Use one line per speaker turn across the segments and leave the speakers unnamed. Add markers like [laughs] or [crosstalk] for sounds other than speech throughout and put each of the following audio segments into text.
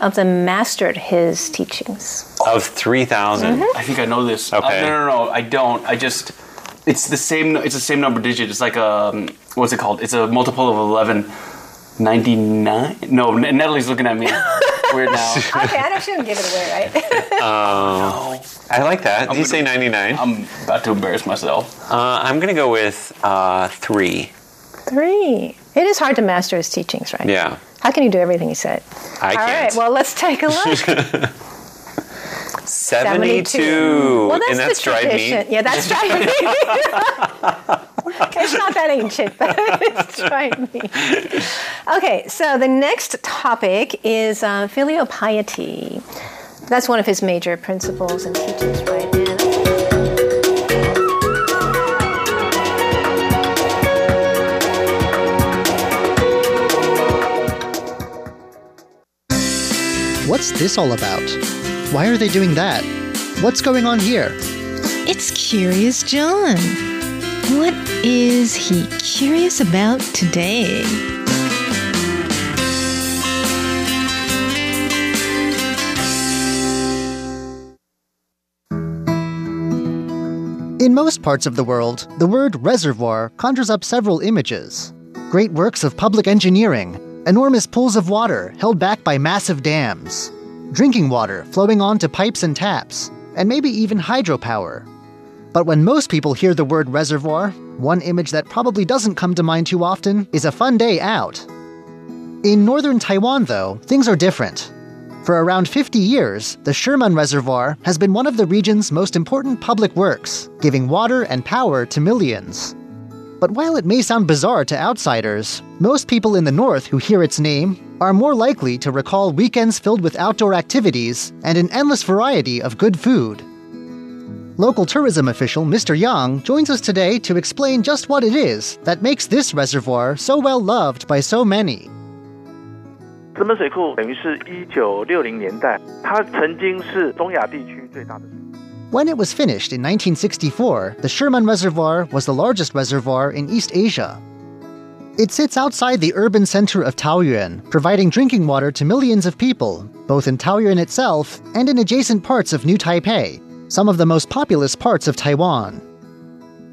of them mastered his teachings?
Of 3,000.
Mm-hmm.
I think I know this. Uh, no, no, no, I don't. I just. It's the same. It's the same number digit. It's like a. um, What's it called? It's a multiple of 11. 99? No, Natalie's looking at me. [laughs] Weird now.
Okay, I don't shouldn't give it away, right?
No. [laughs]
I like that. Did you say
gonna-
99?
I'm about to embarrass myself.
Uh, I'm going to go with uh, 3.
Three. It is hard to master his teachings, right?
Yeah.
How can you do everything he said?
I
All
can't.
right, well, let's take a look. [laughs]
72.
Well, that's
and that's
the
dried
tradition.
meat.
Yeah, that's dried meat. [laughs] it's not that ancient, but it's dried meat. Okay, so the next topic is uh, filial piety. That's one of his major principles and teachings, right?
What's this all about? Why are they doing that? What's going on here?
It's Curious John. What is he curious about today?
In most parts of the world, the word reservoir conjures up several images great works of public engineering, enormous pools of water held back by massive dams, drinking water flowing onto pipes and taps, and maybe even hydropower. But when most people hear the word reservoir, one image that probably doesn't come to mind too often is a fun day out. In northern Taiwan, though, things are different. For around 50 years, the Shimen Reservoir has been one of the region's most important public works, giving water and power to millions. But while it may sound bizarre to outsiders, most people in the north who hear its name are more likely to recall weekends filled with outdoor activities and an endless variety of good food. Local tourism official Mr. Yang joins us today to explain just what it is that makes this reservoir so well loved by so many.
石门水库等于是一九六零年代，它曾经是东亚地区最大的水库。
When it was finished in 1964, the Shimen Reservoir was the largest reservoir in East Asia. It sits outside the urban center of Taoyuan, providing drinking water to millions of people, both in Taoyuan itself and in adjacent parts of New Taipei, some of the most populous parts of Taiwan.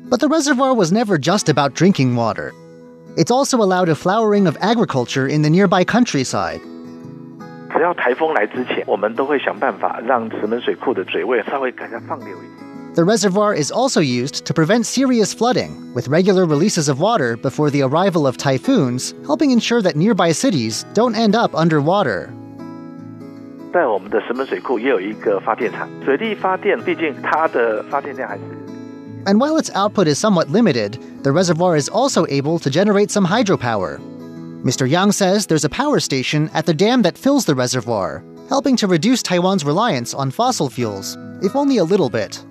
But the reservoir was never just about drinking water. It's also allowed a flowering of agriculture in the nearby countryside.
只要台风来之前，我们都会想办法让石门水库的水位稍微给它放流一点。
The reservoir is also used to prevent serious flooding, with regular releases of water before the arrival of typhoons, helping ensure that nearby cities don't end up underwater.
在我们的石门水库也有一个发电厂，水力发电，毕竟它的发电量还是
And while its output is somewhat limited, the reservoir is also able to generate some hydropower. Mr. Yang says there's a power station at the dam that fills the reservoir, helping to reduce Taiwan's reliance on fossil fuels, if only a little bit.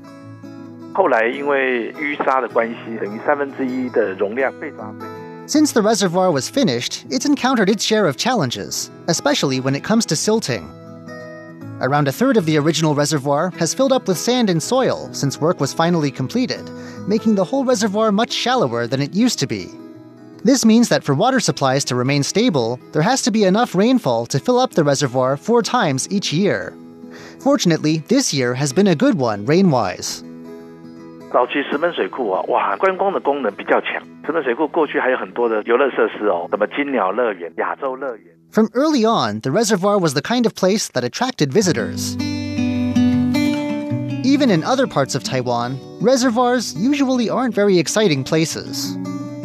后来因为淤沙的关系，等于三分之一的容量被抓被。
Since the reservoir was finished, it's encountered its share of challenges, especially when it comes to silting. Around a third of the original reservoir has filled up with sand and soil since work was finally completed, making the whole reservoir much shallower than it used to be. This means that for water supplies to remain stable, there has to be enough rainfall to fill up the reservoir four times each year. Fortunately, this year has been a good one rain wise.
早期石门水库啊，哇，观光的功能比较强。石门水库过去还有很多的游乐设施哦，什么金鸟乐园、亚洲乐园。
From early on, the reservoir was the kind of place that attracted visitors. Even in other parts of Taiwan, reservoirs usually aren't very exciting places.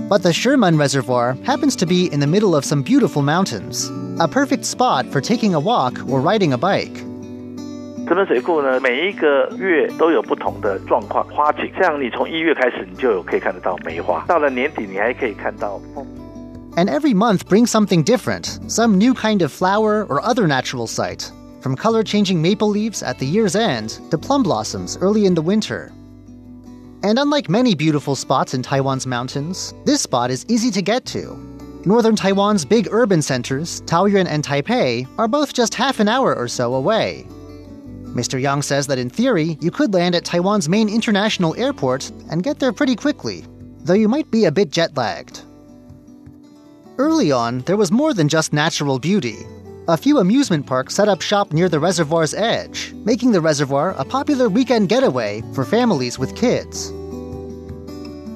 But the Shimen Reservoir happens to be in the middle of some beautiful mountains, a perfect spot for taking a walk or riding a bike.
这边水库呢，每一个月都有不同的状况花景，像你从一月开始，你就有可以看得到梅花，到了年底你还可以看到枫。
And every month brings something different, some new kind of flower or other natural sight, from color changing maple leaves at the year's end to plum blossoms early in the winter. And unlike many beautiful spots in Taiwan's mountains, this spot is easy to get to. Northern Taiwan's big urban centers, Taoyuan and Taipei, are both just half an hour or so away. Mr. Yang says that in theory, you could land at Taiwan's main international airport and get there pretty quickly, though you might be a bit jet lagged. Early on, there was more than just natural beauty A few amusement parks set up shop near the reservoir's edge, making the reservoir a popular weekend getaway for families with kids.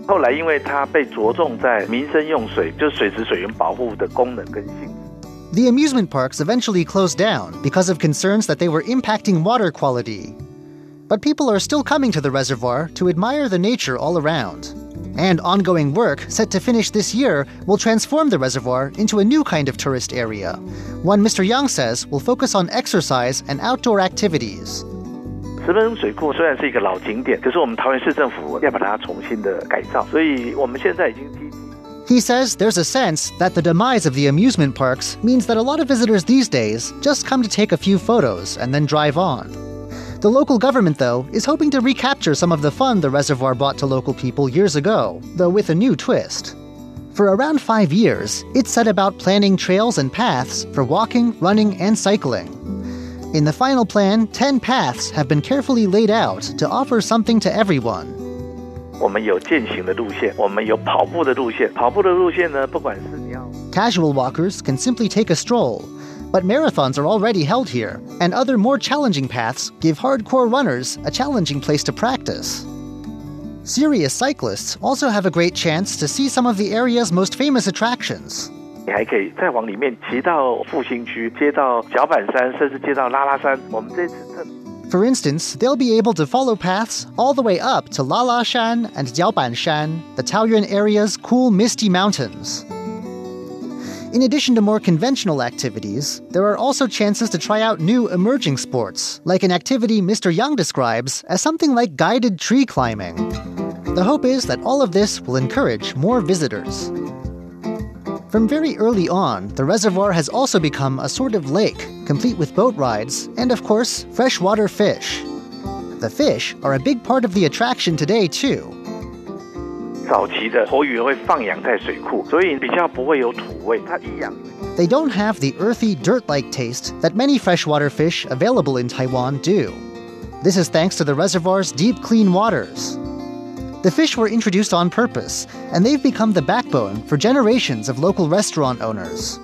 后来因为它被着重在民生用水，就是水质水源保护的功能跟性质。
The amusement parks eventually closed down because of concerns that they were impacting water quality. But people are still coming to the reservoir to admire the nature all around. And ongoing work, set to finish this year, will transform the reservoir into a new kind of tourist area. One Mr. Yang says will focus on exercise and outdoor activities.
石门水库虽然是一个老景点，可是我们桃园市政府要把它重新的改造，所以我们现在已经积极。
He says there's a sense that the demise of the amusement parks means that a lot of visitors these days just come to take a few photos and then drive on. The local government, though, is hoping to recapture some of the fun the reservoir brought to local people years ago, though with a new twist. For around five years, it set about planning trails and paths for walking, running, and cycling. In the final plan, 10 paths have been carefully laid out to offer something to everyone.
我们有健行的路线，我们有跑步的路线。跑步的路线呢，不管是你要
Casual walkers can simply take a stroll, but marathons are already held here, and other more challenging paths give hardcore runners a challenging place to practice. Serious cyclists also have a great chance to see some of the area's most famous attractions.
你还可以再往里面骑到复兴区，接到脚板山，甚至接到拉拉山。我们这次特
For instance, they'll be able to follow paths all the way up to Lala Shan and Jiaoban Shan, the Taoyuan area's cool misty mountains. In addition to more conventional activities, there are also chances to try out new emerging sports, like an activity Mr. Young describes as something like guided tree climbing. The hope is that all of this will encourage more visitors. From very early on, the reservoir has also become a sort of lake, complete with boat rides and, of course, freshwater fish. The fish are a big part of the attraction today, too.
早期的活鱼会放养在水库，所以比较不会有土味。它一养
They don't have the earthy, dirt like taste that many freshwater fish available in Taiwan do. This is thanks to the reservoir's deep, clean waters. The fish were introduced on purpose, and they've become the backbone for generations of local restaurant owners.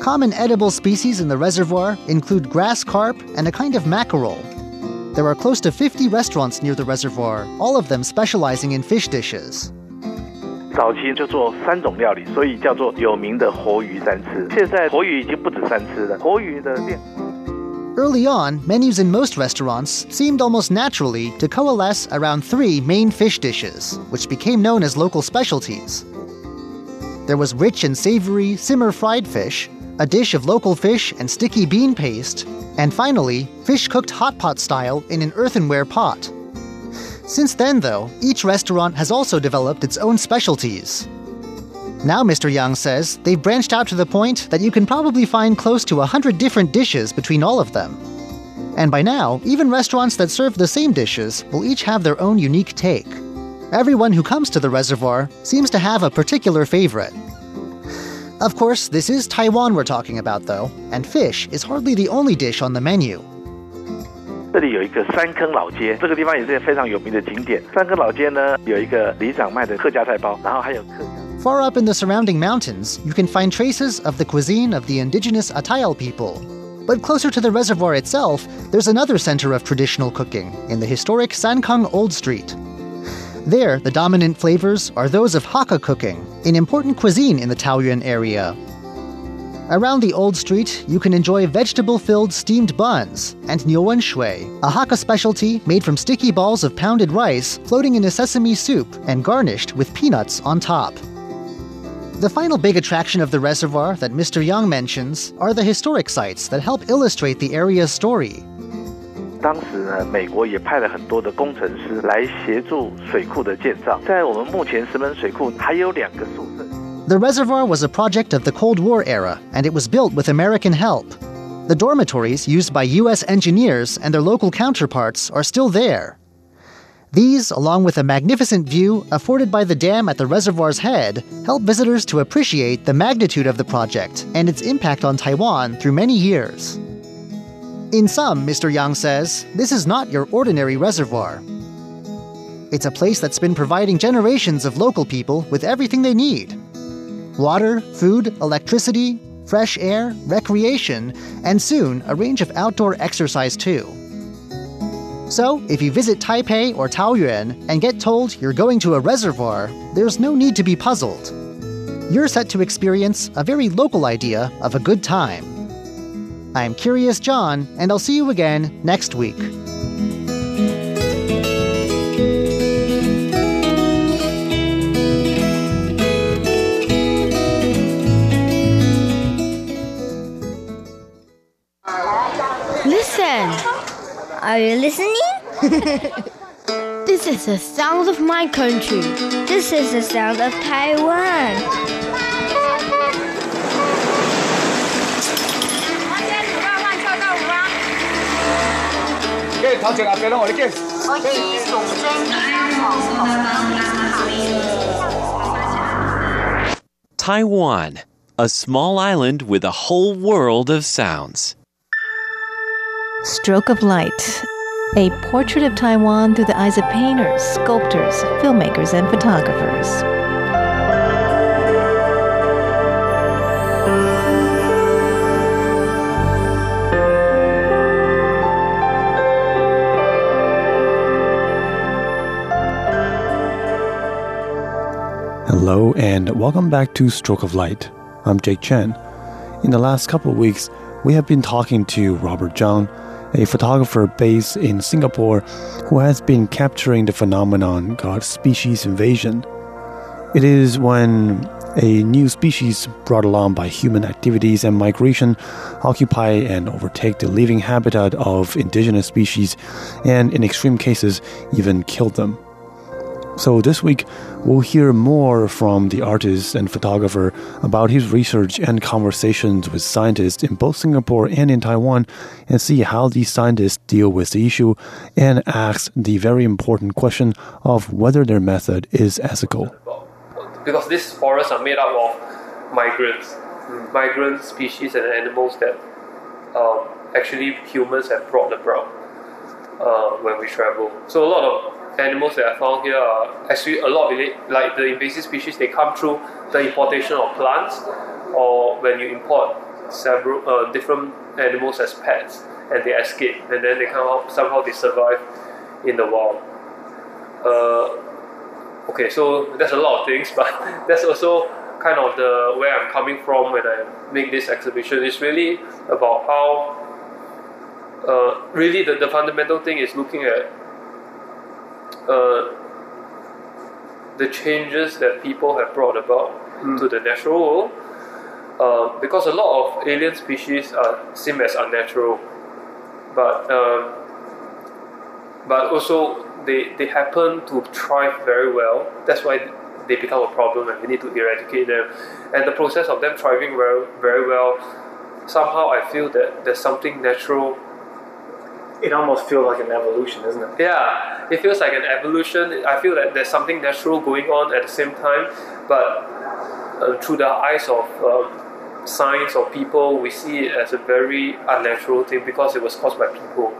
Common edible species in the reservoir include grass carp and a kind of mackerel. There are close to 50 restaurants near the reservoir, all of them specializing in fish dishes.
早期就做三种料理，所以叫做有名的活鱼三吃。现在活鱼已经不止三吃了，活鱼的变
Early on, menus in most restaurants seemed almost naturally to coalesce around three main fish dishes, which became known as local specialties. There was rich and savory simmer fried fish, a dish of local fish and sticky bean paste, and finally, fish cooked hot pot style in an earthenware pot. Since then, though, each restaurant has also developed its own specialties. Now, Mr. Yang says they've branched out to the point that you can probably find close to a hundred different dishes between all of them. And by now, even restaurants that serve the same dishes will each have their own unique take. Everyone who comes to the reservoir seems to have a particular favorite. Of course, this is Taiwan we're talking about, though, and fish is hardly the only dish on the menu. Far up in the surrounding mountains, you can find traces of the cuisine of the indigenous Atayal people. But closer to the reservoir itself, there's another center of traditional cooking in the historic Sankeng Old Street. There, the dominant flavors are those of Hakka cooking, an important cuisine in the Taoyuan area. Around the Old Street, you can enjoy vegetable filled steamed buns and Nyowen Shui, a Hakka specialty made from sticky balls of pounded rice floating in a sesame soup and garnished with peanuts on top. The final big attraction of the reservoir that Mr. Young mentions are the historic sites that help illustrate the area's story.
当时呢，美国也派了很多的工程师来协助水库的建造。在我们目前石门水库还有两个宿舍。
The reservoir was a project of the Cold War era, and it was built with American help. The dormitories used by U.S. engineers and their local counterparts are still there. These, along with a magnificent view afforded by the dam at the reservoir's head, help visitors to appreciate the magnitude of the project and its impact on Taiwan through many years. In sum, Mr. Yang says, this is not your ordinary reservoir. It's a place that's been providing generations of local people with everything they need water, food, electricity, fresh air, recreation, and soon a range of outdoor exercise too. So, if you visit Taipei or Taoyuan and get told you're going to a reservoir, there's no need to be puzzled. You're set to experience a very local idea of a good time. I'm Curious John, and I'll see you again next week.
Listen!
Are you listening? [laughs]
This is the sound of my country.
This is the sound of Taiwan.
Taiwan, a small island with a whole world of sounds.
Stroke of Light, a portrait of Taiwan through the eyes of painters, sculptors, filmmakers, and photographers.
Hello and welcome back to Stroke of Light. I'm Jake Chen. In the last couple of weeks, we have been talking to Robert Zhang, a photographer based in Singapore who has been capturing the phenomenon called species invasion. It is when a new species brought along by human activities and migration occupy and overtake the living habitat of indigenous species and, in extreme cases, even kill them. So, this week, we'll hear more from the artist and photographer about his research and conversations with scientists in both Singapore and in Taiwan and see how these scientists deal with the issue and ask the very important question of whether their method is ethical.
because these forests are made up of migrants, migrant species and animals that um, actually humans have brought about uh, when we travel. So a lot of animals that are found here are actually a lot relate, like the invasive species. They come through the importation of plants, or when you import several uh, different animals as pets, and they escape, and then they come out somehow they survive in the wild. Uh, okay, so that's a lot of things, [laughs] but that's also kind of the where I'm coming from when I make this exhibition. It's really about how, uh, really, the, the fundamental thing is looking at uh, the changes that people have brought about to the natural world. Uh, because a lot of alien species are seen as unnatural, but um, but also they, they happen to thrive very well. That's why they become a problem and we need to eradicate them. And the process of them thriving very, very well, somehow I feel that there's something natural.
It almost feels like an evolution, isn't it?
Yeah, it feels like an evolution. I feel that there's something natural going on at the same time, but uh, through the eyes of um, science or people, we see it as a very unnatural thing because it was caused by people.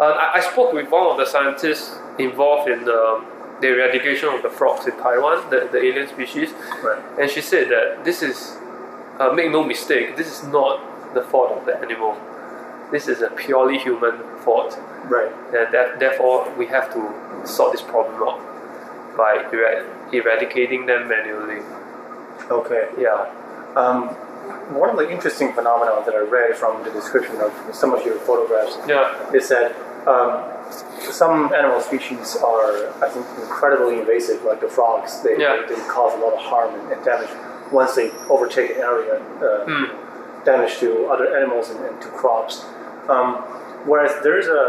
Uh, I, I spoke with one of the scientists involved in the, the eradication of the frogs in Taiwan, the, the alien species, and she said that this is, uh, make no mistake, this is not the fault of the animal. This is a purely human fault.
Right.
And that, therefore, we have to sort this problem out by erad- eradicating them manually.
Okay.
Yeah.
Um, one of the interesting phenomena that I read from the description of some of your photographs
Yeah.
is that um, some animal species are, I think, incredibly invasive, like the frogs. They,
Yeah.
they, they cause a lot of harm and, and damage once they overtake an area, uh,
Hmm.
damage to other animals and, and to crops. Um, whereas there's a,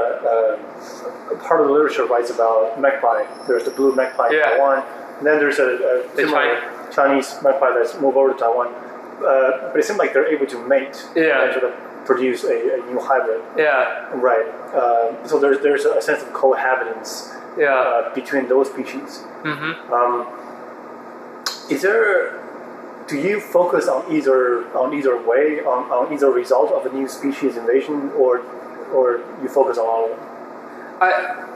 a, a part of the literature writes about magpie. There's the blue magpie in
Yeah.
Taiwan, and then there's a, a similar Chinese magpie that's moved over to Taiwan. Uh, but it seems like they're able to mate
Yeah.
and sort of produce a, a new hybrid.
Yeah.
Right. Uh, so there's there's a sense of cohabitance
Yeah.
uh, between those species.
Mm-hmm.
Um, is there? Do you focus on either on either way on, on either result of a new species invasion, or or you focus on all of them?
I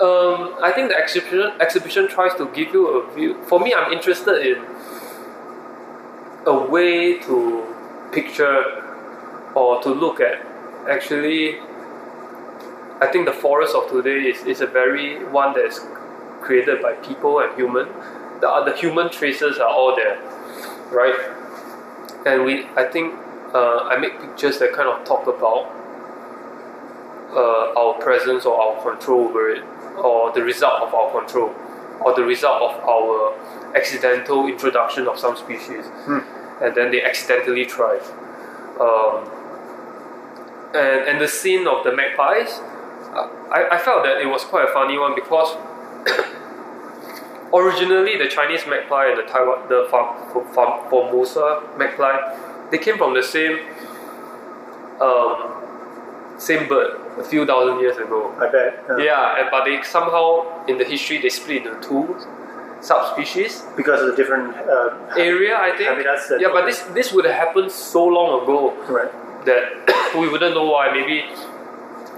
um, I think the exhibition exhibition tries to give you a view. For me, I'm interested in a way to picture or to look at, actually, I think the forest of today is, is a very one that is created by people and human. The other human traces are all there, right? And we, I think, uh, I make pictures that kind of talk about uh, our presence or our control over it, or the result of our control, or the result of our accidental introduction of some species, and then they accidentally thrive. Um, and, and the scene of the magpies, I, I felt that it was quite a funny one because [coughs] originally the Chinese magpie and the Taiwan the Formosa magpie, they came from the same um, same bird a few thousand years ago.
I bet.
Yeah, and, but they somehow in the history they split into two subspecies
Because of the different uh,
area. I think.
habitats
yeah, but this this would have happened so long ago
Right.
that [coughs] we wouldn't know why. Maybe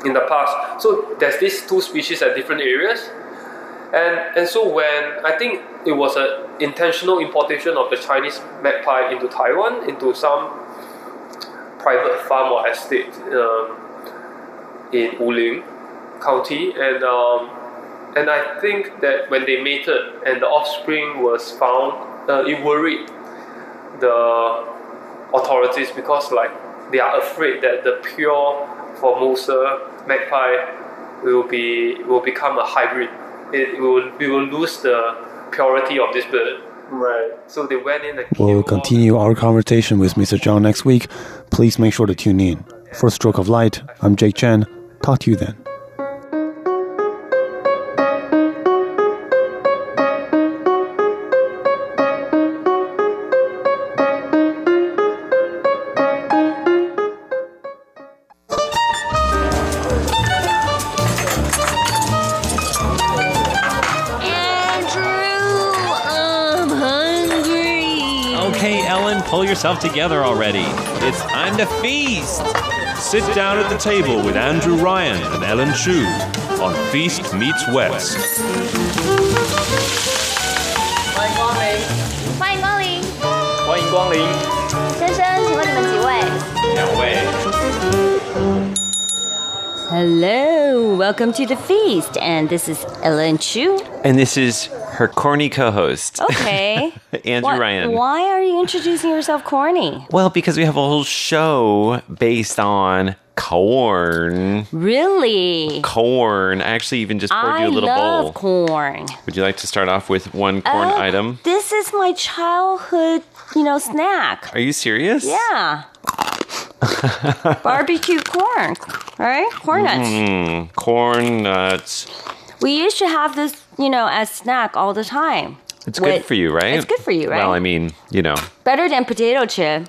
in the past. So there's these two species at different areas, and and so when I think it was an intentional importation of the Chinese magpie into Taiwan into some private farm or estate um, in Wuling County, and um, and I think that when they mated and the offspring was found, uh, it worried the authorities because like they are afraid that the pure Formosa magpie will be will become a hybrid. It will we will lose the purity of this bird.
Right.
So they went in and
We'll continue our conversation with Mr. Zhang next week. Please make sure to tune in. For Stroke of Light, I'm Jake Chen. Talk to you then.
Andrew, I'm hungry.
Okay, Ellen, pull yourself together already. It's time to feast
Sit down at the table with Andrew Ryan and Ellen Chu on Feast Meets West.
欢迎光临，
欢迎光临，
欢迎光临，
先生，请问你们几位？
两位。
Hello, welcome to the feast, and this is Ellen Chu.
And this is her corny co-host.
Okay. [laughs]
Andrew
Why-
Ryan.
Why are you introducing yourself corny?
Well, because we have a whole show based on corn.
Really?
Corn. I actually even just poured
I
you a little
love
bowl.
corn.
Would you like to start off with one corn
Oh,
item?
This is my childhood, you know, snack.
Are you serious?
Yeah. [laughs] Barbecue corn, right? Corn nuts.
Mm, corn nuts.
We used to have this, you know, as snack all the time.
It's good for you, right?
It's good for you, right?
Well, I mean, you know,
Better than potato chip,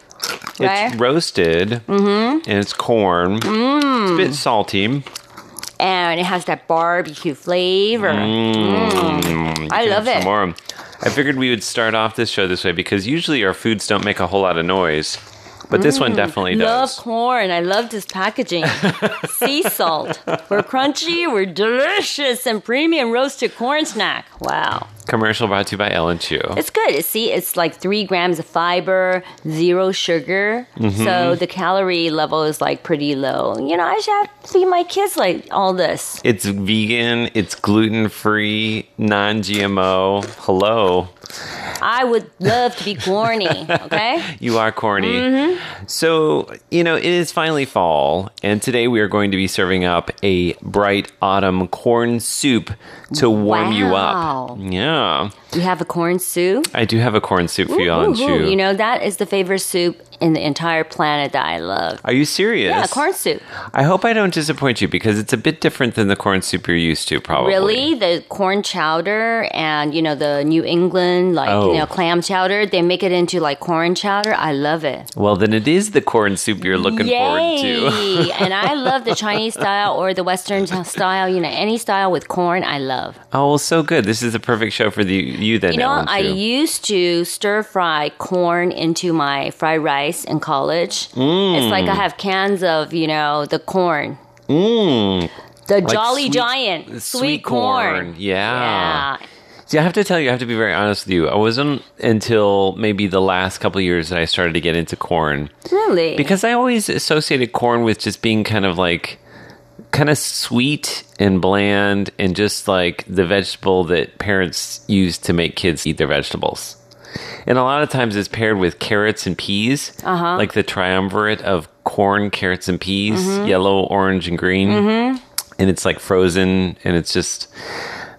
right?
it's roasted
mm-hmm.
and it's corn. It's a
Mm.
bit salty.
And it has that barbecue flavor.
Mm, you
I love it.
More. I figured we would start off this show this way because usually our foods don't make a whole lot of noise, but this one
Mm,
definitely
Love corn. I love this packaging. [laughs] sea salt. We're crunchy, we're delicious, and premium roasted corn snack. Wow.
Commercial brought to you by Ellen Chu.
It's good. See, it's like three grams of fiber, zero sugar.
Mhm.
So the calorie level is like pretty low. You know, I should have to feed my kids like all this.
It's vegan, it's gluten free, non GMO. Hello.
I would love to be corny, okay? [laughs]
You are corny.
Mhm.
So, you know, it is finally fall, and today we are going to be serving up a bright autumn corn soup to warm you
Wow.
up. Yeah.
You have a corn soup?
I do have a corn soup for you,
Ooh, ooh,
Chu.
You know, that is the favorite soup in the entire planet that I love.
Are you serious?
Yeah, corn soup.
I hope I don't disappoint you because it's a bit different than the corn soup you're used to, probably.
Really, the corn chowder and you know the New England like
Oh.
you know oh. clam chowder, they make it into like corn chowder. I love it.
Well, then it is the corn soup you're looking forward to. [laughs]
And I love the Chinese style or the Western style. You know, any style with corn, I love.
oh, well, so good. This is the perfect show for the you then,
you know,
Ellen
I used to stir fry corn into my fried rice in college.
Mm.
It's like I have cans of you know the corn.
Mm.
The
Like
Jolly
sweet-
Giant
sweet
sweet,
corn. Yeah.
Yeah.
See, I have to tell you, I have to be very honest with you. I wasn't until maybe the last couple of years that I started to get into corn.
Really?
Because I always associated corn with just being kind of like kind of sweet and bland and just like the vegetable that parents use to make kids eat their vegetables. And a lot of times it's paired with carrots and peas,
Uh-huh.
like the triumvirate of corn, carrots, and peas,
Mhm.
yellow, orange, and green.
Mhm.
And it's like frozen and it's just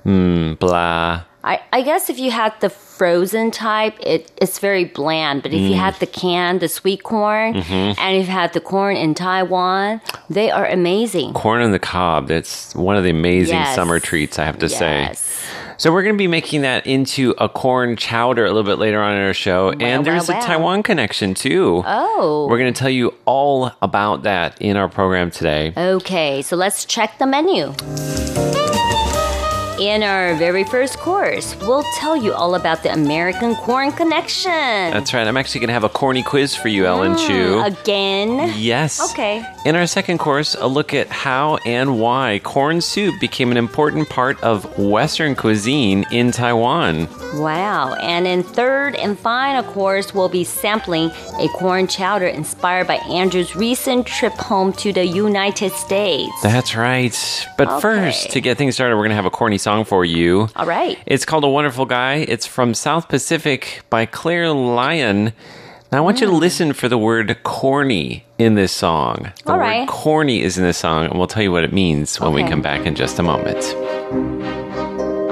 mm, blah.
I, I guess if you had the frozen type, it, it's very bland. But if you
Mm.
had the canned, the sweet corn,
Mhm.
and if you had the corn in Taiwan, they are amazing.
Corn on the cob. That's one of the amazing
Yes.
summer treats, I have to say. So we're going to be making that into a corn chowder a little bit later on in our show, and there's
wow,
a
wow.
Taiwan connection too.
Oh.
We're going to tell you all about that in our program today.
Okay, so let's check the menu. In our very first course, we'll tell you all about the American Corn Connection.
That's right. I'm actually going to have a corny quiz for you, Ellen mm, Chu.
Again?
Yes.
Okay.
In our second course, a look at how and why corn soup became an important part of Western cuisine in Taiwan.
Wow. And in third and final course, we'll be sampling a corn chowder inspired by Andrew's recent trip home to the United States.
That's right. But first, to get things started, we're going to have a corny song for you.
All right.
It's called A Wonderful Guy. It's from South Pacific by Claire Lyon. Now, I want you to listen for the word corny in this song. The
Mm. All
word corny is in this song, and we'll tell you what it means when we come back in just a moment.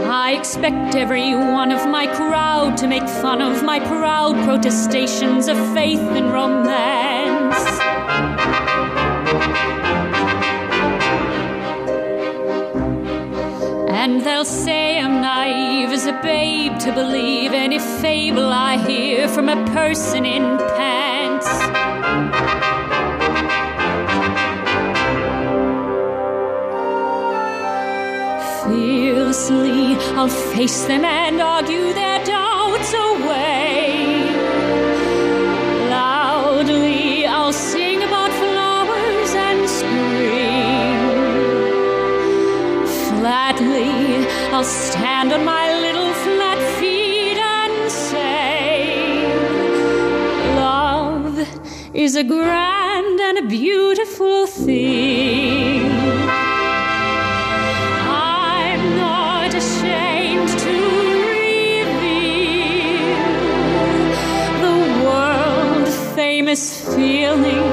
I expect every one of my crowd to make fun of my proud protestations of faith and romance. And they'll say I'm naive as a babe to believe any fable I hear from a person in pants. Fearlessly, I'll face them and argue their doubts away. Stand on my little flat feet and say, Love is a grand and a beautiful thing. I'm not ashamed to reveal the world famous feeling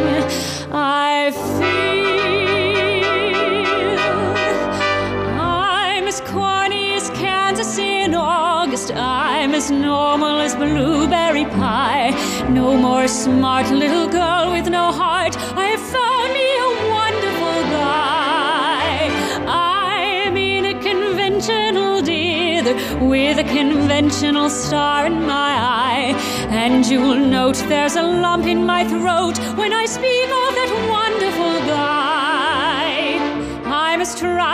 as normal as blueberry pie. No more smart little girl with no heart. I found me a wonderful guy. I'm in a conventional dither with a conventional star in my eye. And you'll note there's a lump in my throat when I speak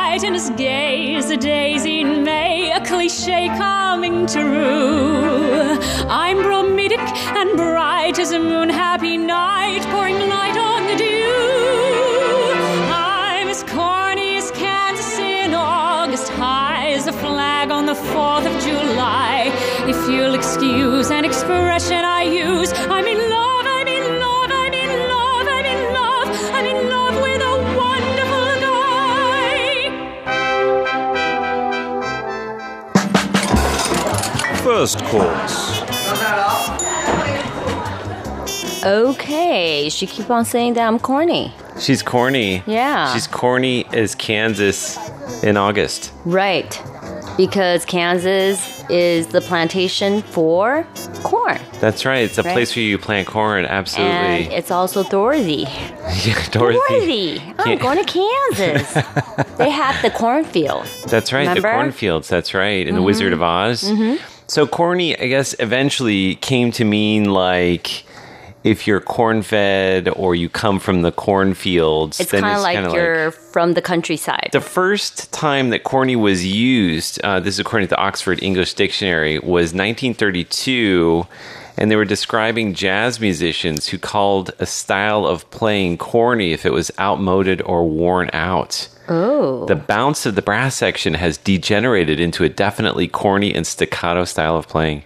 trite and as gay as a daisy in May, a cliche coming true. I'm bromidic and bright as a moon happy night, pouring light on the dew. I'm as corny as Kansas in August, high as a flag on the 4th of July. If you'll excuse an expression I use, I'm in
First course.
Okay, she keep on saying that I'm corny.
She's corny.
Yeah.
She's corny as Kansas in August.
Right. Because Kansas is the plantation for corn.
That's right. It's a
Right.
place where you plant corn. absolutely.
And it's also Dorothy. [laughs]
yeah, Dorothy.
Dorothy. I'm going to Kansas. [laughs] they have the cornfield.
That's right.
Remember?
The cornfields. That's right. In The Wizard of Oz.
Mhm.
So corny, I guess, eventually came to mean like if you're corn fed or you come from the cornfields.
It's kind of like you're from the countryside.
The first time that corny was used, uh, this is according to the Oxford English Dictionary, was 1932. and they were describing jazz musicians who called a style of playing corny if it was outmoded or worn out.
Oh.
The bounce of the brass section has degenerated into a definitely corny and staccato style of playing.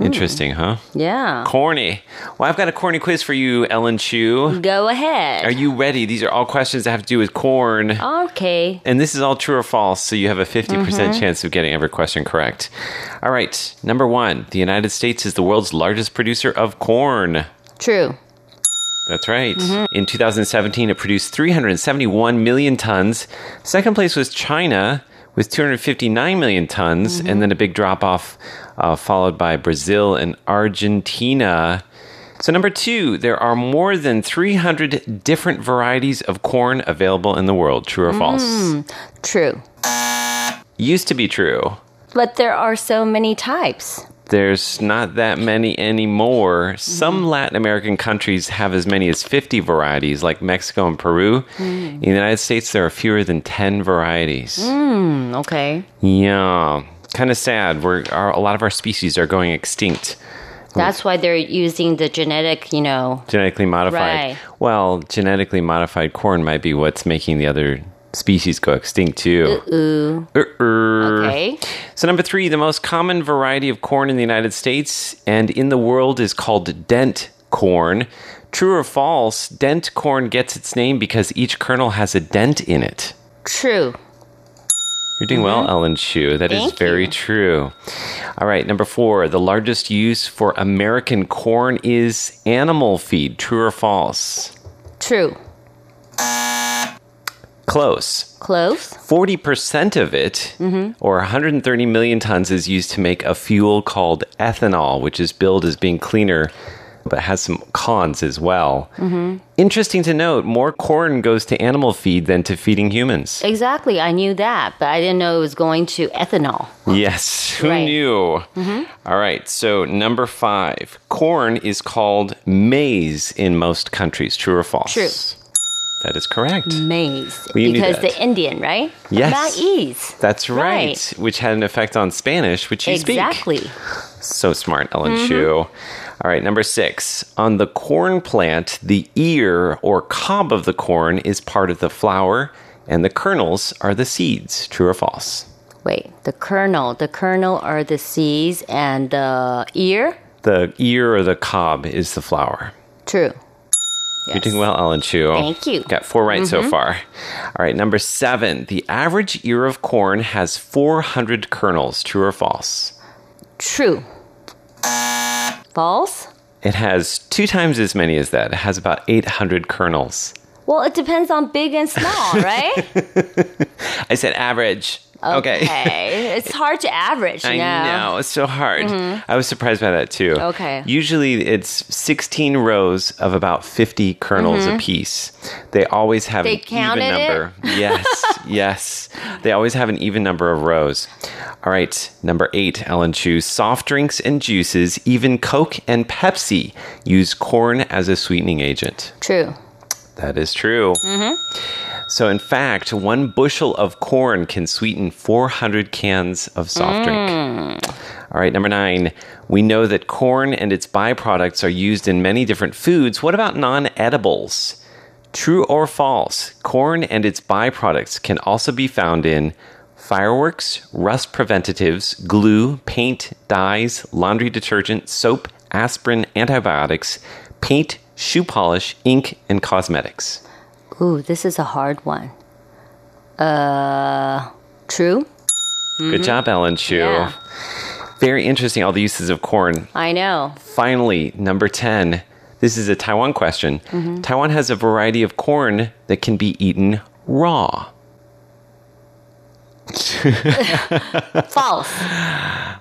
Interesting, huh?
Yeah.
Corny. Well, I've got a corny quiz for you, Ellen Chu.
Go ahead.
Are you ready? These are all questions that have to do with corn.
Okay.
And this is all true or false, so you have a 50%
Mhm.
chance of getting every question correct. All right, number one the United States is the world's largest producer of corn.
True.
That's right. In 2017, it produced 371 million tons. Second place was China with 259 million tons, and then a big drop off, uh, followed by Brazil and Argentina. So, number two, there are more than 300 different varieties of corn available in the world. True or false?
Mm, true.
Used to be true.
But there are so many types.
There's not that many anymore. Some Latin American countries have as many as 50 varieties, like Mexico and Peru. In the United States, there are fewer than 10 varieties.
Mm, okay.
Yeah, kind of sad. We're our, a lot of our species are going extinct,
That's why they're using the genetic, you know.
genetically modified.
Right.
Well, genetically modified corn might be what's making the other species go extinct too.
Ooh.
Uh-uh.
Okay.
So number three, the most common variety of corn in the United States and in the world is called dent corn. True or false? Dent corn gets its name because each kernel has a dent in it.
True.
You're doing well, Ellen Chu. That is
Mm-hmm. Thank
very true. All right, number four. The largest use for American corn is animal feed. True or false?
True.
Close.
Close.
40% of it,
Mhm.
or 130 million tons, is used to make a fuel called ethanol, which is billed as being cleaner, but has some cons as well.
Mm-hmm.
Interesting to note more corn goes to animal feed than to feeding humans.
Exactly. I knew that, but I didn't know it was going to ethanol.
Yes, who
Right.
knew?
Mhm.
All right, so number five corn is called maize in most countries. True or false?
True.
That is correct.
Maize. Because the Indian, right?
Yes.
Maize.
That's right,
Right.
which had an effect on Spanish, which you speak.
Exactly.
So smart, Ellen
Mhm.
Chu. All right, number six. On the corn plant, the ear or cob of the corn is part of the flower, and the kernels are the seeds. True or false?
Wait, the kernel. The kernel are the seeds and the ear?
The ear or the cob is the flower.
True.
You're doing well, Ellen Chu.
Thank you.
Got four right so
Mhm.
far. All right, number seven. The average ear of corn has 400 kernels. True or false?
True. False?
It has two times as many as that. It has about 800 kernels.
Well, it depends on big and small, [laughs] right?
I said average. Okay.
it's hard to average.
I
no.
know, it's so hard.
Mhm.
I was surprised by that too.
Okay.
Usually it's 16 rows of about 50 kernels
Mhm.
apiece. They always have
They
an even
counted it?
number. Yes, [laughs] yes. They always have an even number of rows. All right, number eight, Ellen Chu. Soft drinks and juices, even Coke and Pepsi, use corn as a sweetening agent.
True.
That is true.
Mm-hmm.
So, in fact, one bushel of corn can sweeten 400 cans of soft drink.
Mm.
All right, number nine. We know that corn and its byproducts are used in many different foods. What about non edibles? True or false? Corn and its byproducts can also be found in fireworks, rust preventatives, glue, paint, dyes, laundry detergent, soap, aspirin, antibiotics, paint, shoe polish, ink, and cosmetics.
Ooh, this is a hard one. Uh, true?
Good
Mhm.
job, Ellen Chu.
Yeah.
Very interesting, all the uses of corn.
I know.
Finally, number 10. This is a Taiwan question.
Mhm.
Taiwan has a variety of corn that can be eaten raw. [laughs]
False.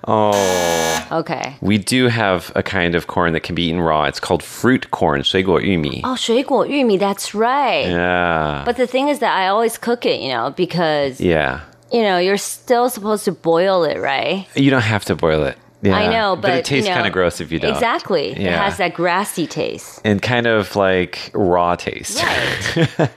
Oh.
Okay.
We do have a kind of corn that can be eaten raw. It's called fruit corn, 水果玉米.
Oh, 水果玉米, that's right.
Yeah.
But the thing is that I always cook it, you know, because,
yeah.
you know, you're still supposed to boil it, right?
You don't have to boil it. Yeah.
I know, but,
it tastes
you know,
kind of gross if you don't.
Exactly. It
Yeah.
has that grassy taste.
And kind of like raw taste.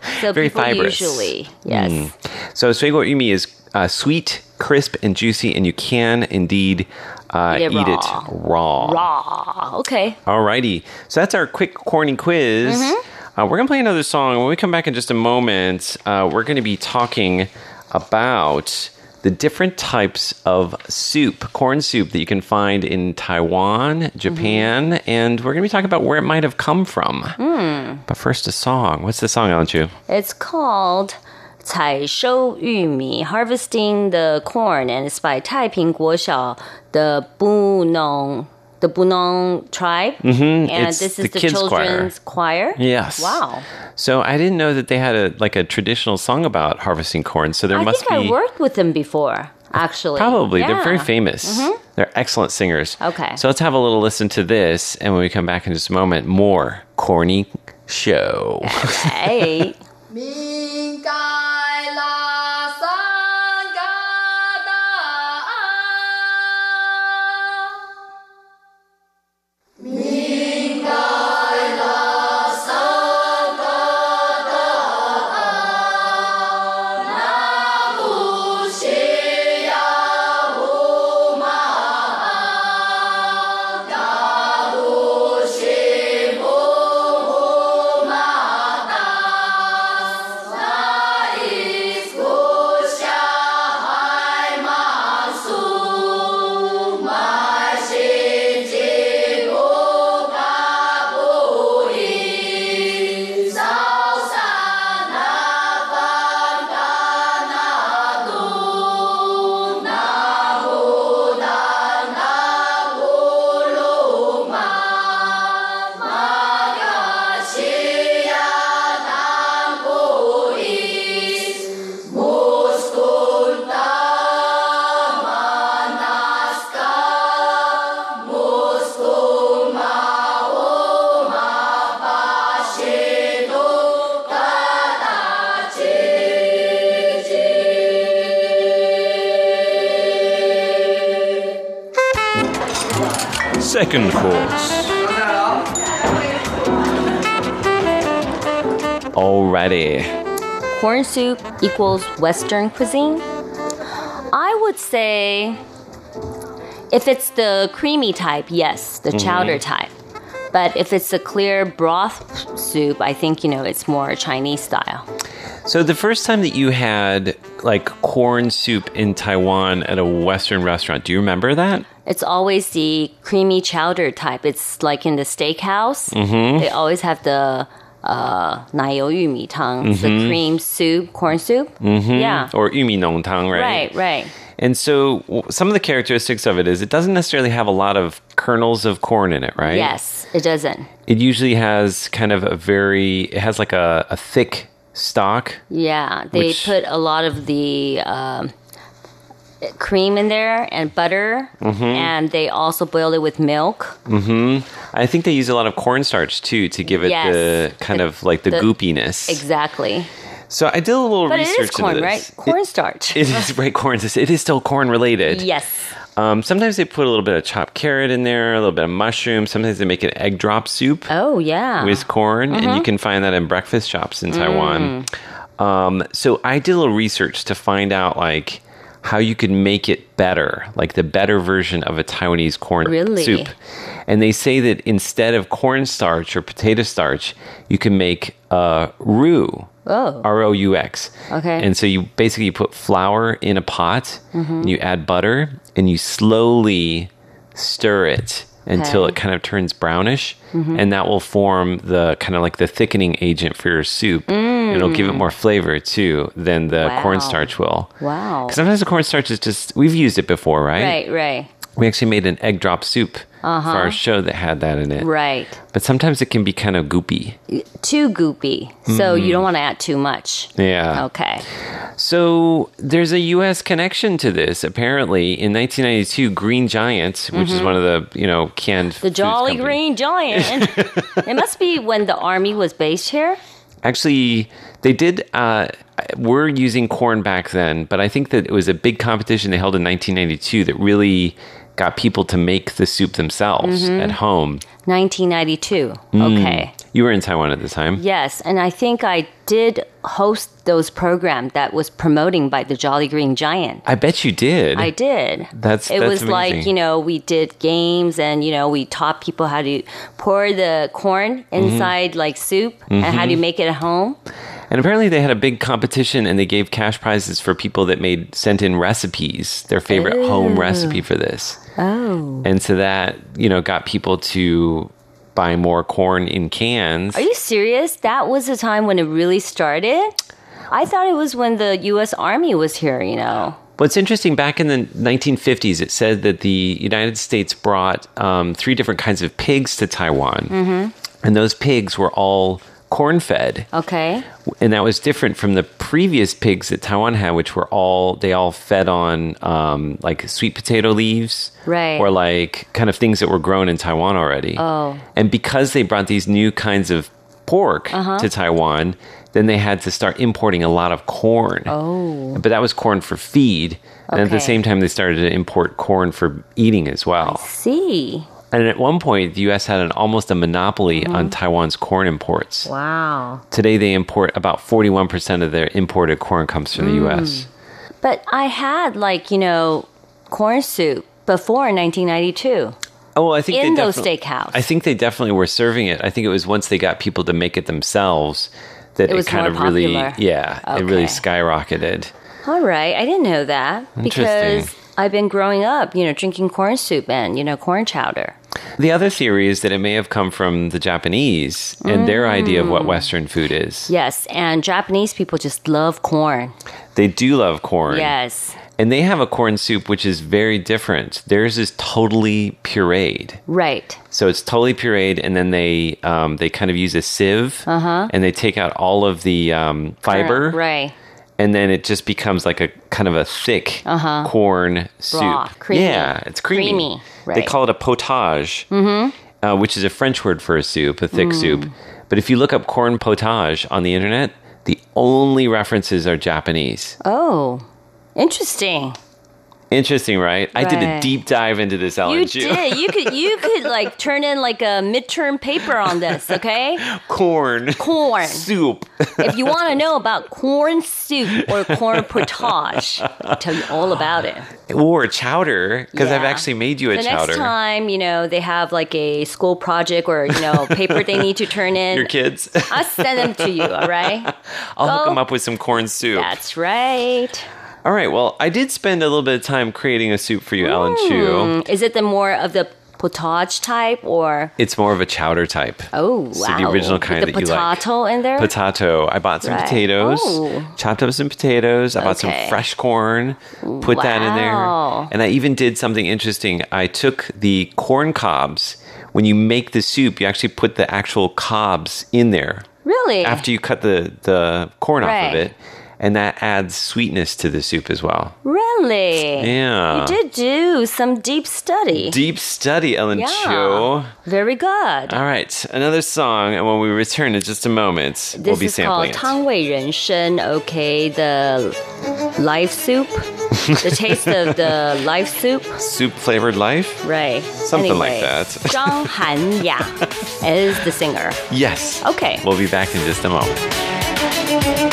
[laughs]
So
Very
people
fibrous.
usually, yes.
Mm. So 水果玉米 is uh, sweet, crisp, and juicy, and you can indeed uh,
Eat it
eat
raw.
it raw.
Raw. Okay.
Alrighty. So that's our quick corny quiz.
Mm-hmm.
Uh, we're going to play another song. When we come back in just a moment, uh, we're going to be talking about the different types of soup, corn soup that you can find in Taiwan, Japan,
Mm-hmm.
and we're going to be talking about where it might have come from.
Hmm.
But first, a song. What's the song, Ellen Chu?
It's called 采收玉米, harvesting the corn, and it's by 太平国小 the Bunong, the Bunong tribe.
Mhm,
And
it's
this
the
is the,
kids' choir.
children's choir.
Yes.
Wow.
So I didn't know that they had a like a traditional song about harvesting corn. So there
I
must
think
be
I worked with them before, actually.
Probably. They're very
Yeah.
famous.
Mhm.
They're excellent singers.
Okay.
So let's have a little listen to this. And when we come back in just a moment, more corny show.
Hey. [laughs]
明
Second course.
Already.
corn soup equals Western cuisine? I would say if it's the creamy type, yes, the
Mhm.
chowder type. But if it's a clear broth soup, I think, you know, it's more Chinese style.
So the first time that you had like corn soup in Taiwan at a Western restaurant, do you remember that?
It's always the creamy chowder type. It's like in the steakhouse.
Mhm.
They always have the uh, 奶油玉米汤, the
Mhm.
cream soup, corn soup.
Mm-hmm.
Yeah.
Or yumi nong tang, right?
Right, right.
And so w- some of the characteristics of it is it doesn't necessarily have a lot of kernels of corn in it, right?
Yes, it doesn't.
It usually has kind of a very, it has like a, a thick stock.
Yeah, they
Which-
put a lot of the um, cream in there and butter,
Mhm.
and they also boil it with milk.
hmm I think they use a lot of cornstarch too to give it
Yes.
the kind of like the,
the-
goopiness.
Exactly.
So I did a little
But it
research
is corn, right? Cornstarch. [laughs]
It is right corn. It is still corn related.
Yes.
Um, sometimes they put a little bit of chopped carrot in there, a little bit of mushroom. Sometimes they make an egg drop soup
Oh yeah.
with corn, and you
Mhm.
can find that in breakfast shops in
Mm.
Taiwan. Um, so I did a little research to find out like how you could make it better, like the better version of a Taiwanese corn
Really?
soup. And they say that instead of cornstarch or potato starch, you can make uh, roux.
Oh.
R O U X.
Okay.
And so you basically put flour in a pot,
Mhm.
and you add butter, and you slowly stir it until
Okay.
it kind of turns brownish,
Mhm.
and that will form the kind of like the thickening agent for your soup. And It'll give it
Mm.
more flavor too than the
Wow.
cornstarch will.
Wow.
'Cause sometimes the cornstarch is just we've used it before, right?
Right, right,
We actually made an egg drop soup
Uh-huh.
for our show that had that in it.
right.
But sometimes it can be kind of goopy.
Too goopy, so you
Mm.
don't want to add too much.
Yeah.
Okay.
So there's a U.S. connection to this. Apparently, in 1992, Green Giant, which is
Mhm.
one of the you know canned
The Jolly Green Giant. [laughs] it must be when the army was based here.
Actually, they did. Uh, were using corn back then, but I think that it was a big competition they held in 1992 that really got people to make the soup themselves
Mhm.
at home.
1992.
Mm.
Okay.
You were in Taiwan at the time.
Yes, and I think I did host those programs that was promoting by the Jolly Green Giant.
I bet you did.
I did.
That's-
it
that's
was like you know we did games and you know we taught people how to pour the corn
Mm-hmm.
inside like soup and how to
Mhm.
make it at home.
And apparently they had a big competition and they gave cash prizes for people that made sent in recipes, their favorite home recipe for this.
Oh,
And so that, you know, got people to buy more corn in cans.
are you serious? That was the time when it really started. I thought it was when the U.S. Army was here. You know.
What's interesting, back in the 1950s, it said that the United States brought um, three different kinds of pigs to Taiwan.
Mm-hmm.
And those pigs were all corn fed.
Okay.
and that was different from the previous pigs that Taiwan had, which were all they all fed on um, like sweet potato leaves,
Right.
or like kind of things that were grown in Taiwan already.
Oh.
And because they brought these new kinds of pork
Uh-huh.
to Taiwan, then they had to start importing a lot of corn.
Oh.
But that was corn for feed, and at the same time they started to import corn for eating as well.
See.
And at one point, the U.S. had an almost a monopoly
Mm-hmm.
on Taiwan's corn imports.
Wow.
Today, they import about 41% of their imported corn comes from the US.
But I had like you know corn soup before 1992
Oh, well, I think
in
they
those steakhouse.
I think they definitely were serving it. I think it was once they got people to make it themselves that
It
it, kind of really,
popular.
yeah, it really skyrocketed.
All right, I didn't know that because I've been growing up, you know, drinking corn soup and you know corn chowder.
The other theory is that it may have come from the Japanese and their idea of
Mm.
what Western food is.
Yes, and Japanese people just love corn.
They do love corn.
Yes,
And they have a corn soup which is very different. Theirs is totally pureed.
right.
So it's totally pureed, and then they um, they kind of use a sieve,
Uh huh.
and they take out all of the um, fiber,
Right.
And then it just becomes like a kind of a thick
Uh-huh.
corn soup.
Raw, creamy.
Yeah, it's creamy.
Creamy,
They call it a potage,
Mm-hmm.
uh, which is a French word for a soup, a thick
Mm.
soup. But if you look up corn potage on the internet, the only references are Japanese.
Oh, interesting.
Interesting, right? I did a deep dive into this, Ellen.
You did. You could. You [laughs] could like turn in like a midterm paper on this. Okay.
corn
Corn.
soup.
if you want to know about corn soup or corn potage, I'll tell you all about it.
or chowder, because I've actually made you a
the
chowder.
next time, you know, they have like a school project or, you know, paper they need to turn in.
Your kids.
I'll send them to you, all right? [laughs]
I'll hook them up with some corn soup.
That's right.
All right. Well, I did spend a little bit of time creating a soup for you, Ellen Chu.
Mm, Is it the more of the potage type or?
It's more of a chowder type.
Oh, wow.
So the original kind
the
that you like.
potato in there?
Potato. I bought some
Right.
potatoes,
Oh.
chopped up some potatoes. I bought some fresh corn, put that in there. And I even did something interesting. I took the corn cobs. When you make the soup, you actually put the actual cobs in there
Really?
after you cut the, the corn off of it and that adds sweetness to the soup as well.
Really?
Yeah.
You did do some deep study.
Deep study, Ellen
yeah.
Chu.
Very good.
All right, another song, and when we return in just a moment,
this we'll be
sampling it.
This is called Tang Wei Ren Shen. Okay, the life soup, [laughs] the taste of the life soup,
soup flavored life,
right?
Something
anyway, like
that. [laughs]
Zhang Han Ya is the singer.
Yes.
Okay.
We'll be back in just a moment.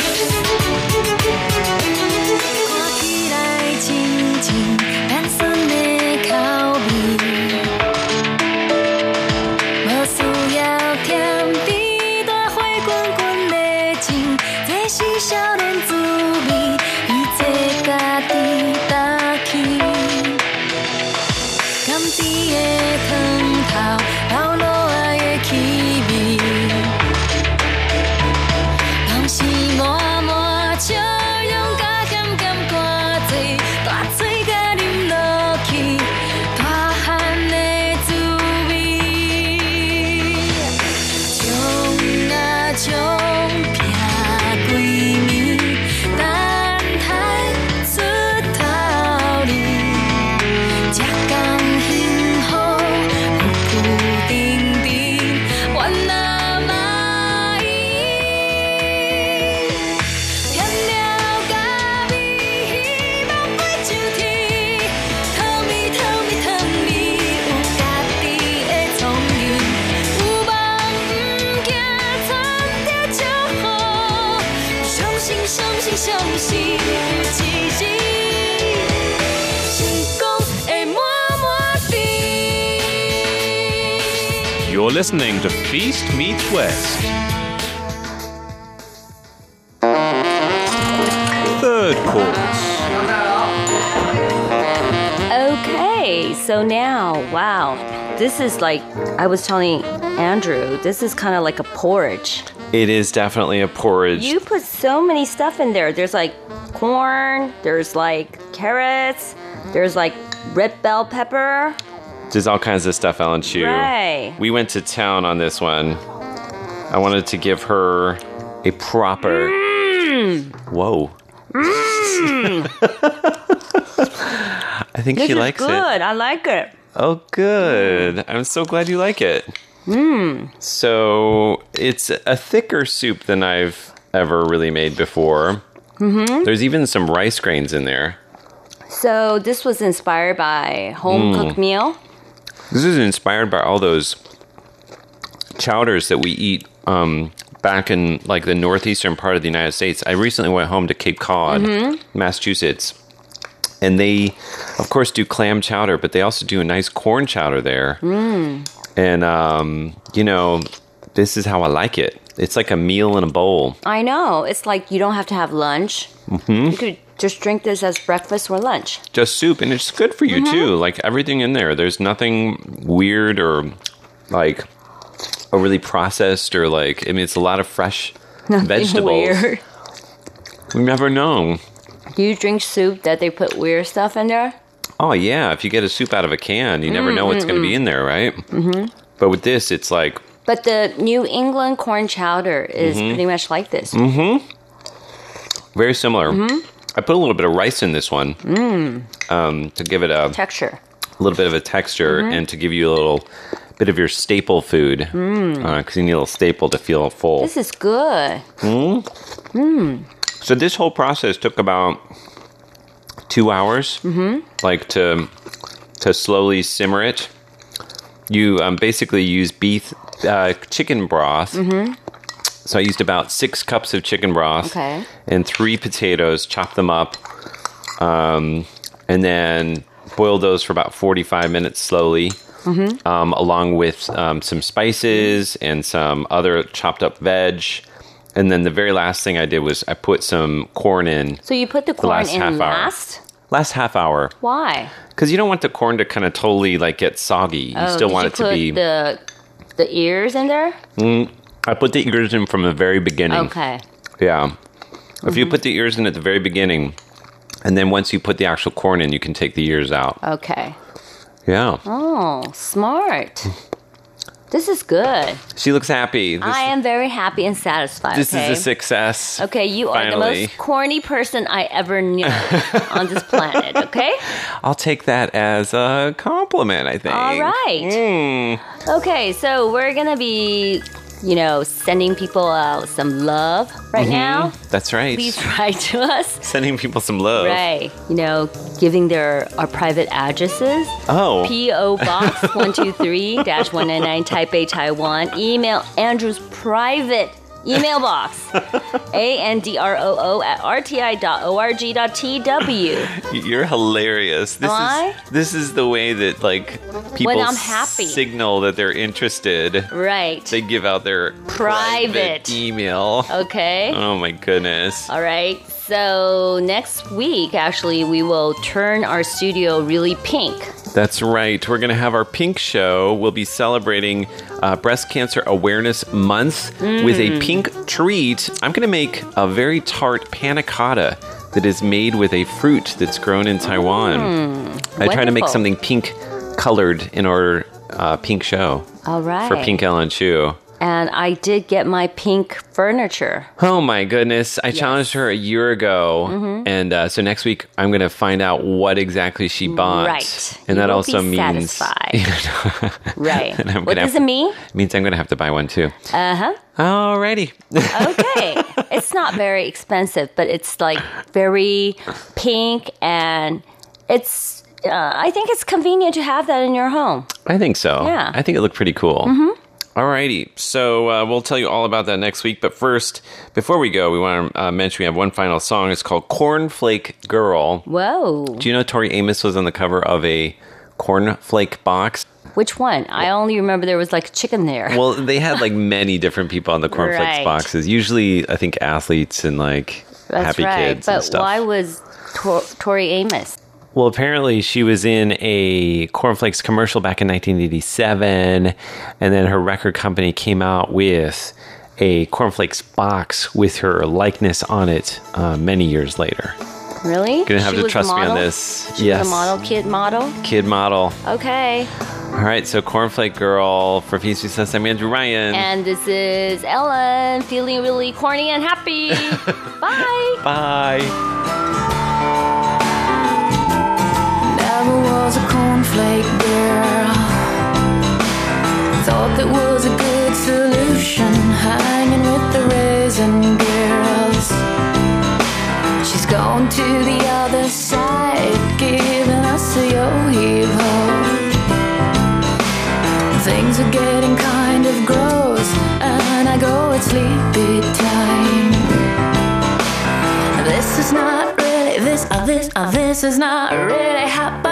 Listening to Feast Meets West. Third course.
Okay, so now, wow, this is like I was telling Andrew, this is kind of like a porridge.
It is definitely a porridge.
You put so many stuff in there. There's like corn, there's like carrots, there's like red bell pepper.
There's all kinds of stuff, Ellen Chu.
Right.
We went to town on this one. I wanted to give her a proper. Whoa.
Mm. [laughs]
I think
this
she likes
good.
it.
I like it.
Oh, good. I'm so glad you like it.
Mmm.
So it's a thicker soup than I've ever really made before.
Mm-hmm.
There's even some rice grains in there.
So this was inspired by home
Mm.
cooked meal.
This is inspired by all those chowders that we eat um, back in like the northeastern part of the United States. I recently went home to Cape Cod,
Mhm.
Massachusetts, and they, of course, do clam chowder, but they also do a nice corn chowder there.
Mm.
And um, you know, this is how I like it. It's like a meal in a bowl.
I know. It's like you don't have to have lunch.
hmm
You could just drink this as breakfast or lunch.
Just soup, and it's good for you
Mhm.
too. Like everything in there. There's nothing weird or like overly processed or like. I mean, it's a lot of fresh [laughs]
Nothing
vegetables.
weird.
We never know.
Do you drink soup that they put weird stuff in there?
Oh yeah, if you get a soup out of a can, you never know what's going to be in there, right?
hmm
But with this, it's like,
But the New England corn chowder is
Mhm.
pretty much like this.
mm-hmm, very similar. I put a little bit of rice in this one
Mm.
um, to give it a
Texture.
A little bit of a texture
Mhm.
and to give you a little bit of your staple food
Mm.
because you need a little staple to feel full.
This is good.
Mm.
Mm.
So this whole process took about two hours,
Mm-hmm.
like to to slowly simmer it. You um, basically use beef uh, chicken broth.
Mm-hmm.
So I used about six cups of chicken broth
Okay.
and three potatoes, chop them up, um, and then boil those for about 45 minutes slowly,
Mm-hmm.
um, along with um, some spices and some other chopped up veg. And then the very last thing I did was I put some corn in
So you put the corn
last
in
half hour.
last?
last half hour
Why?
because you don't want the corn to kind of totally like get soggy. You
oh,
still want
you
it to be.
the the ears in there?
Mm, I put the ears in from the very beginning.
Okay.
Yeah. If you
Mhm.
put the ears in at the very beginning, and then once you put the actual corn in, you can take the ears out.
Okay.
Yeah.
Oh, smart. this is good.
She looks happy. This,
I am very happy and satisfied.
this
okay?
is a success.
Okay, you are the most corny person I ever knew [laughs] on this planet, okay?
I'll take that as a compliment, I think.
All right.
Mm.
Okay, so we're gonna be, you know, sending people out some love right
Mhm.
now.
That's right.
Please [laughs] write to us.
Sending people some love.
Right. You know, giving their our private addresses.
Oh.
P.O. Box [laughs] 123-199 Taipei, Taiwan. Email Andrew's private email box. [laughs] A-N-D-R-O-O at rti.org.tw.
You're hilarious. This
Am I?
is this is the way that like people
I'm happy.
signal that they're interested.
Right.
They give out their
Private.
email.
Okay.
Oh my goodness.
All right. So next week, actually, we will turn our studio really pink.
That's right. We're going to have our pink show. We'll be celebrating uh, Breast Cancer Awareness Month with a
Mm.
pink treat. I'm going to make a very tart panna cotta that is made with a fruit that's grown in Taiwan.
Mm,
I try to make something pink colored in our uh, pink show
All right.
for Pink Ellen Chu.
And I did get my pink furniture.
Oh my goodness. I challenged her a year ago.
Mhm.
And uh, so next week, I'm going to find out what exactly she bought.
Right.
And
You
that also means.
satisfied. [laughs] Right. [laughs] What does
have-
it mean?
means I'm going to have to buy one too.
Uh huh.
Alrighty.
Okay. [laughs] it's not very expensive, but it's like very pink and it's. Uh, I think it's convenient to have that in your home.
I think so.
Yeah.
I think it looked pretty cool.
Mhm.
Alrighty, so uh, we'll tell you all about that next week. But first, before we go, we want to uh, mention we have one final song. It's called "Cornflake Girl."
Whoa.
Do you know Tori Amos was on the cover of a cornflake box?
Which one? I only remember there was like a chicken there.
Well, [laughs] they had like many different people on the cornflakes
Right.
boxes. Usually, I think athletes and like
That's
happy
right.
kids and
but
stuff.
why was Tor- Tori Amos?
Well, apparently she was in a cornflakes commercial back in 1987, and then her record company came out with a cornflakes box with her likeness on it uh, many years later.
Really?
Gonna have
She
to trust me on this.
She
yes,
model, kid model.
kid model.
Okay.
All right, so cornflake girl for Feast Meets West. I'm Andrew Ryan.
And this is Ellen feeling really corny and happy. [laughs] Bye.
Bye.
Was a cornflake girl. Thought that was a good solution, hanging with the raisin girls. She's gone to the other side, giving us a yo heave. Things are getting kind of gross, and I go at sleepy time. This is not really this, uh, this, uh, this is not really happening.